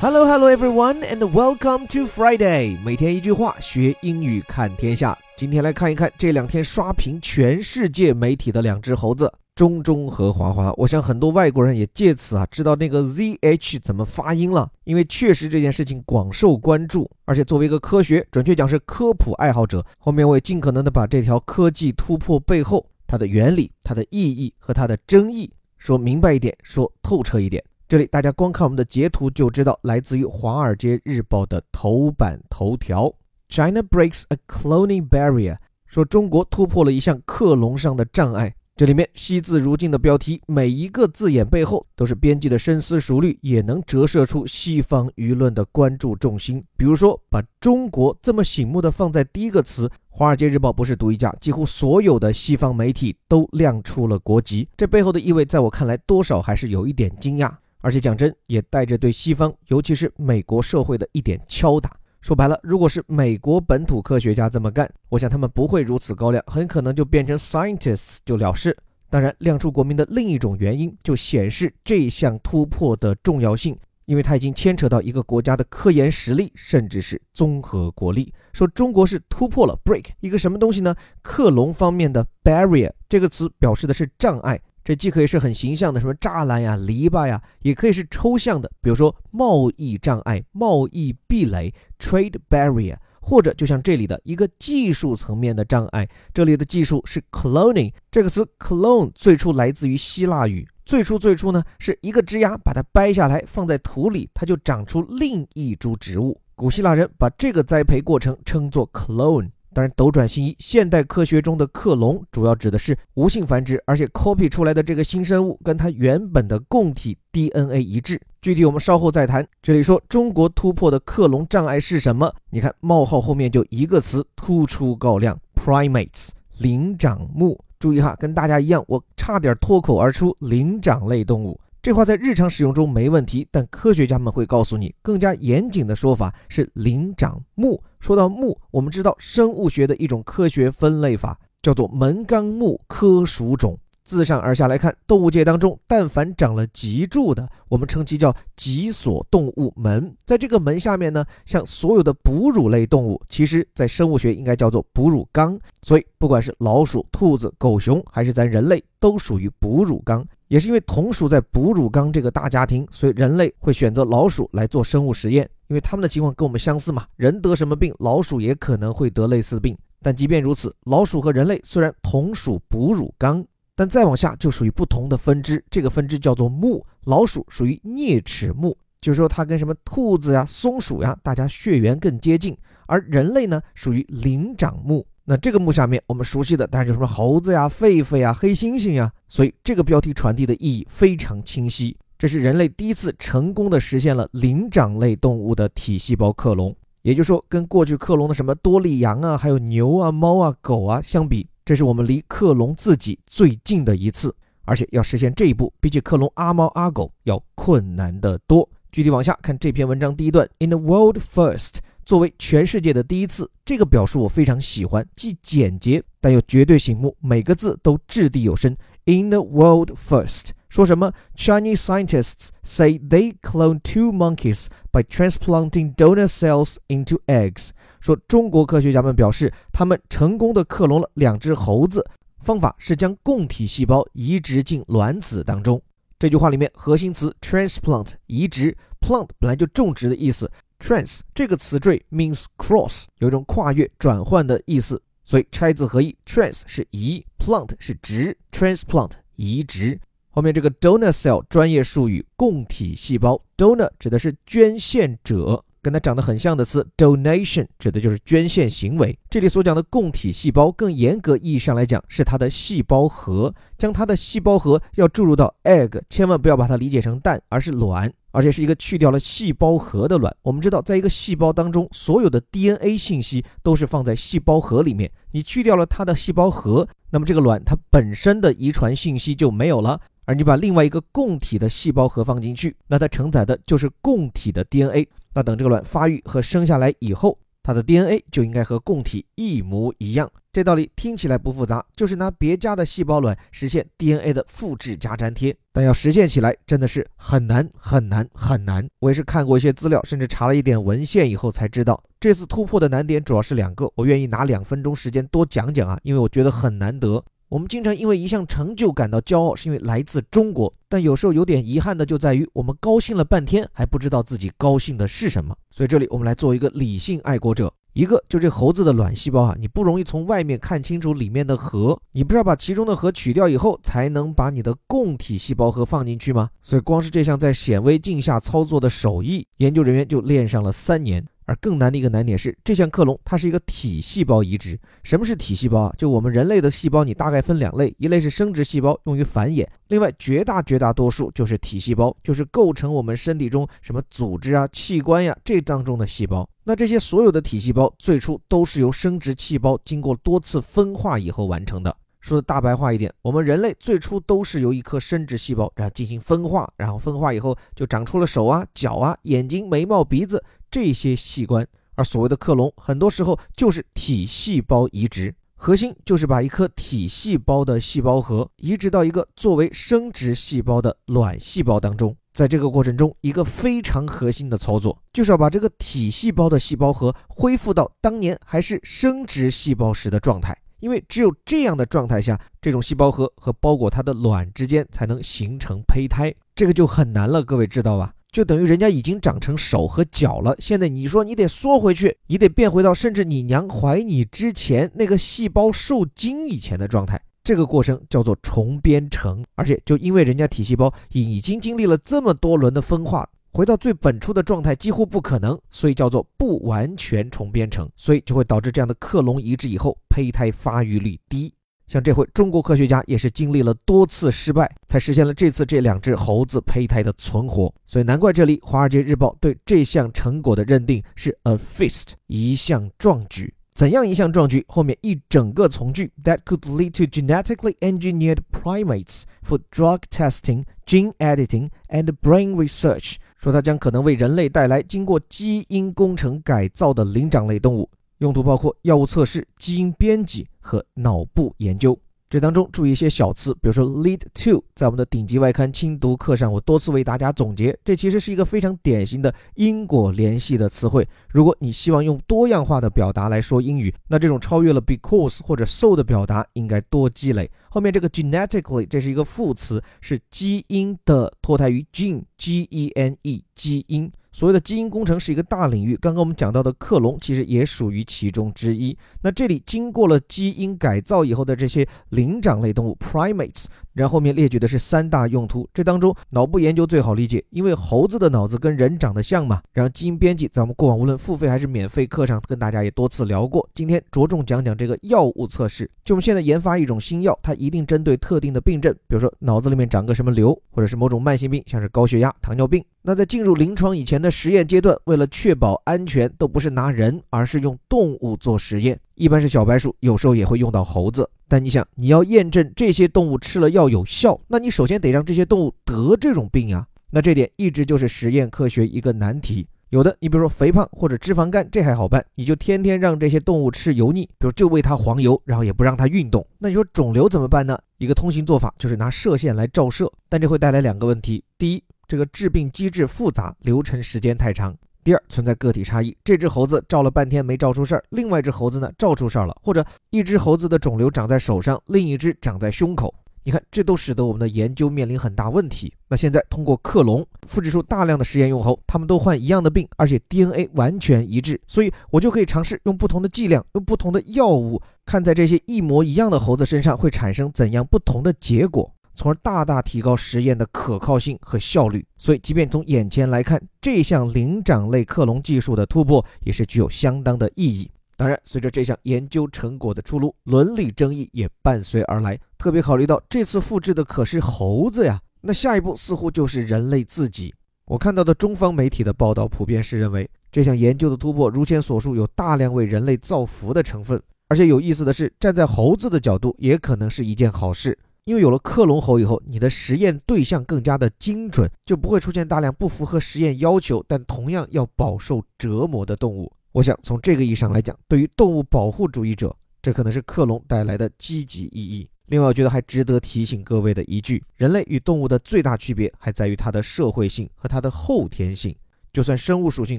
Hello, hello, everyone, and welcome to Friday。每天一句话，学英语看天下。今天来看一看这两天刷屏全世界媒体的两只猴子中中和华华。我想很多外国人也借此啊知道那个 zh 怎么发音了，因为确实这件事情广受关注。而且作为一个科学，准确讲是科普爱好者，后面我也尽可能的把这条科技突破背后它的原理、它的意义和它的争议说明白一点，说透彻一点。这里大家光看我们的截图就知道，来自于《华尔街日报》的头版头条：China breaks a cloning barrier，说中国突破了一项克隆上的障碍。这里面惜字如金的标题，每一个字眼背后都是编辑的深思熟虑，也能折射出西方舆论的关注重心。比如说，把中国这么醒目的放在第一个词，《华尔街日报》不是独一家，几乎所有的西方媒体都亮出了国籍。这背后的意味，在我看来，多少还是有一点惊讶。而且讲真，也带着对西方，尤其是美国社会的一点敲打。说白了，如果是美国本土科学家这么干，我想他们不会如此高亮，很可能就变成 scientists 就了事。当然，亮出国民的另一种原因，就显示这项突破的重要性，因为它已经牵扯到一个国家的科研实力，甚至是综合国力。说中国是突破了 break 一个什么东西呢？克隆方面的 barrier 这个词表示的是障碍。这既可以是很形象的，什么栅栏呀、篱笆呀，也可以是抽象的，比如说贸易障碍、贸易壁垒 （trade barrier），或者就像这里的一个技术层面的障碍。这里的技术是 cloning 这个词，clone 最初来自于希腊语，最初最初呢是一个枝丫，把它掰下来放在土里，它就长出另一株植物。古希腊人把这个栽培过程称作 clone。当然，斗转星移，现代科学中的克隆主要指的是无性繁殖，而且 copy 出来的这个新生物跟它原本的供体 DNA 一致。具体我们稍后再谈。这里说中国突破的克隆障碍是什么？你看冒号后面就一个词突出高亮：primates，灵长目。注意哈，跟大家一样，我差点脱口而出灵长类动物。这话在日常使用中没问题，但科学家们会告诉你，更加严谨的说法是灵长目。说到目，我们知道生物学的一种科学分类法叫做门纲目科属种。自上而下来看，动物界当中，但凡长了脊柱的，我们称其叫脊索动物门。在这个门下面呢，像所有的哺乳类动物，其实在生物学应该叫做哺乳纲。所以，不管是老鼠、兔子、狗熊，还是咱人类，都属于哺乳纲。也是因为同属在哺乳纲这个大家庭，所以人类会选择老鼠来做生物实验，因为他们的情况跟我们相似嘛。人得什么病，老鼠也可能会得类似病。但即便如此，老鼠和人类虽然同属哺乳纲。但再往下就属于不同的分支，这个分支叫做目。老鼠属于啮齿目，就是说它跟什么兔子呀、松鼠呀，大家血缘更接近。而人类呢，属于灵长目。那这个目下面我们熟悉的当然就是什么猴子呀、狒狒呀、黑猩猩呀。所以这个标题传递的意义非常清晰，这是人类第一次成功的实现了灵长类动物的体细胞克隆。也就是说，跟过去克隆的什么多利羊啊、还有牛啊、猫啊、狗啊相比。这是我们离克隆自己最近的一次，而且要实现这一步，比起克隆阿猫阿狗要困难得多。具体往下看这篇文章第一段，In the world first，作为全世界的第一次，这个表述我非常喜欢，既简洁但又绝对醒目，每个字都掷地有声。In the world first，说什么？Chinese scientists say they cloned two monkeys by transplanting donor cells into eggs。说中国科学家们表示，他们成功的克隆了两只猴子，方法是将供体细胞移植进卵子当中。这句话里面核心词 transplant 移植，plant 本来就种植的意思，trans 这个词缀 means cross 有一种跨越转换的意思，所以拆字合意，trans 是移，plant 是植，transplant 移植。后面这个 donor cell 专业术语供体细胞，donor 指的是捐献者。跟它长得很像的词 donation 指的就是捐献行为。这里所讲的供体细胞，更严格意义上来讲是它的细胞核。将它的细胞核要注入到 egg，千万不要把它理解成蛋，而是卵，而且是一个去掉了细胞核的卵。我们知道，在一个细胞当中，所有的 DNA 信息都是放在细胞核里面。你去掉了它的细胞核，那么这个卵它本身的遗传信息就没有了。而你把另外一个供体的细胞核放进去，那它承载的就是供体的 DNA。那等这个卵发育和生下来以后，它的 DNA 就应该和供体一模一样。这道理听起来不复杂，就是拿别家的细胞卵实现 DNA 的复制加粘贴，但要实现起来真的是很难很难很难。我也是看过一些资料，甚至查了一点文献以后才知道，这次突破的难点主要是两个，我愿意拿两分钟时间多讲讲啊，因为我觉得很难得。我们经常因为一项成就感到骄傲，是因为来自中国。但有时候有点遗憾的就在于，我们高兴了半天，还不知道自己高兴的是什么。所以这里我们来做一个理性爱国者。一个就这猴子的卵细胞啊，你不容易从外面看清楚里面的核，你不是要把其中的核取掉以后，才能把你的供体细胞核放进去吗？所以光是这项在显微镜下操作的手艺，研究人员就练上了三年。而更难的一个难点是，这项克隆它是一个体细胞移植。什么是体细胞啊？就我们人类的细胞，你大概分两类，一类是生殖细胞，用于繁衍；另外绝大绝大多数就是体细胞，就是构成我们身体中什么组织啊、器官呀这当中的细胞。那这些所有的体细胞最初都是由生殖细胞经过多次分化以后完成的。说的大白话一点，我们人类最初都是由一颗生殖细胞，然后进行分化，然后分化以后就长出了手啊、脚啊、眼睛、眉毛、鼻子这些器官。而所谓的克隆，很多时候就是体细胞移植，核心就是把一颗体细胞的细胞核移植到一个作为生殖细胞的卵细胞当中。在这个过程中，一个非常核心的操作，就是要把这个体细胞的细胞核恢复到当年还是生殖细胞时的状态。因为只有这样的状态下，这种细胞核和包裹它的卵之间才能形成胚胎，这个就很难了。各位知道吧？就等于人家已经长成手和脚了，现在你说你得缩回去，你得变回到甚至你娘怀你之前那个细胞受精以前的状态，这个过程叫做重编程。而且就因为人家体细胞已经经历了这么多轮的分化。回到最本初的状态几乎不可能，所以叫做不完全重编程，所以就会导致这样的克隆移植以后胚胎发育率低。像这回中国科学家也是经历了多次失败，才实现了这次这两只猴子胚胎的存活。所以难怪这里《华尔街日报》对这项成果的认定是 a feast，一项壮举。怎样一项壮举？后面一整个从句：That could lead to genetically engineered primates for drug testing, gene editing, and brain research。说它将可能为人类带来经过基因工程改造的灵长类动物，用途包括药物测试、基因编辑和脑部研究。这当中注意一些小词，比如说 lead to，在我们的顶级外刊精读课上，我多次为大家总结，这其实是一个非常典型的因果联系的词汇。如果你希望用多样化的表达来说英语，那这种超越了 because 或者 so 的表达应该多积累。后面这个 genetically，这是一个副词，是基因的脱胎于 gene，g e n e，基因。所谓的基因工程是一个大领域，刚刚我们讲到的克隆其实也属于其中之一。那这里经过了基因改造以后的这些灵长类动物 （primates）。然后面列举的是三大用途，这当中脑部研究最好理解，因为猴子的脑子跟人长得像嘛。然后基因编辑，在我们过往无论付费还是免费课上跟大家也多次聊过。今天着重讲讲这个药物测试，就我们现在研发一种新药，它一定针对特定的病症，比如说脑子里面长个什么瘤，或者是某种慢性病，像是高血压、糖尿病。那在进入临床以前的实验阶段，为了确保安全，都不是拿人，而是用动物做实验，一般是小白鼠，有时候也会用到猴子。但你想，你要验证这些动物吃了药有效，那你首先得让这些动物得这种病啊。那这点一直就是实验科学一个难题。有的，你比如说肥胖或者脂肪肝，这还好办，你就天天让这些动物吃油腻，比如就喂它黄油，然后也不让它运动。那你说肿瘤怎么办呢？一个通行做法就是拿射线来照射，但这会带来两个问题：第一，这个治病机制复杂，流程时间太长。第二，存在个体差异，这只猴子照了半天没照出事儿，另外一只猴子呢照出事儿了，或者一只猴子的肿瘤长在手上，另一只长在胸口，你看，这都使得我们的研究面临很大问题。那现在通过克隆复制出大量的实验用猴，他们都患一样的病，而且 DNA 完全一致，所以我就可以尝试用不同的剂量，用不同的药物，看在这些一模一样的猴子身上会产生怎样不同的结果。从而大大提高实验的可靠性和效率。所以，即便从眼前来看，这项灵长类克隆技术的突破也是具有相当的意义。当然，随着这项研究成果的出炉，伦理争议也伴随而来。特别考虑到这次复制的可是猴子呀，那下一步似乎就是人类自己。我看到的中方媒体的报道普遍是认为，这项研究的突破如前所述，有大量为人类造福的成分。而且有意思的是，站在猴子的角度，也可能是一件好事。因为有了克隆猴以后，你的实验对象更加的精准，就不会出现大量不符合实验要求但同样要饱受折磨的动物。我想从这个意义上来讲，对于动物保护主义者，这可能是克隆带来的积极意义。另外，我觉得还值得提醒各位的一句：人类与动物的最大区别还在于它的社会性和它的后天性。就算生物属性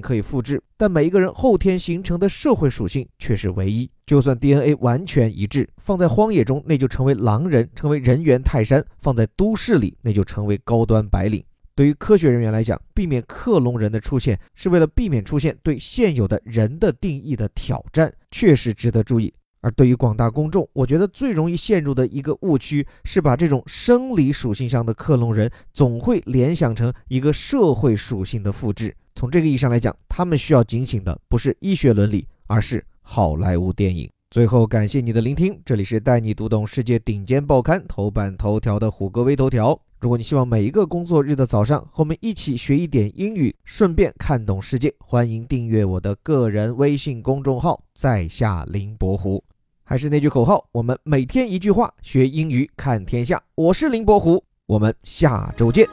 可以复制，但每一个人后天形成的社会属性却是唯一。就算 DNA 完全一致，放在荒野中那就成为狼人，成为人猿泰山；放在都市里那就成为高端白领。对于科学人员来讲，避免克隆人的出现，是为了避免出现对现有的人的定义的挑战，确实值得注意。而对于广大公众，我觉得最容易陷入的一个误区是把这种生理属性上的克隆人总会联想成一个社会属性的复制。从这个意义上来讲，他们需要警醒的不是医学伦理，而是好莱坞电影。最后，感谢你的聆听，这里是带你读懂世界顶尖报刊头版头条的虎哥微头条。如果你希望每一个工作日的早上和我们一起学一点英语，顺便看懂世界，欢迎订阅我的个人微信公众号“在下林伯虎”。还是那句口号，我们每天一句话，学英语看天下。我是林伯虎，我们下周见。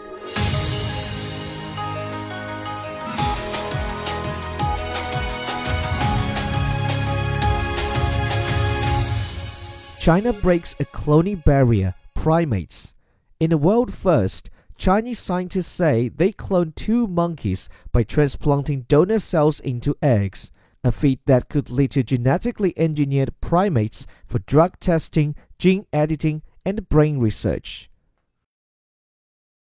China breaks a cloning barrier. Primates. In a world first, Chinese scientists say they cloned two monkeys by transplanting donor cells into eggs, a feat that could lead to genetically engineered primates for drug testing, gene editing, and brain research.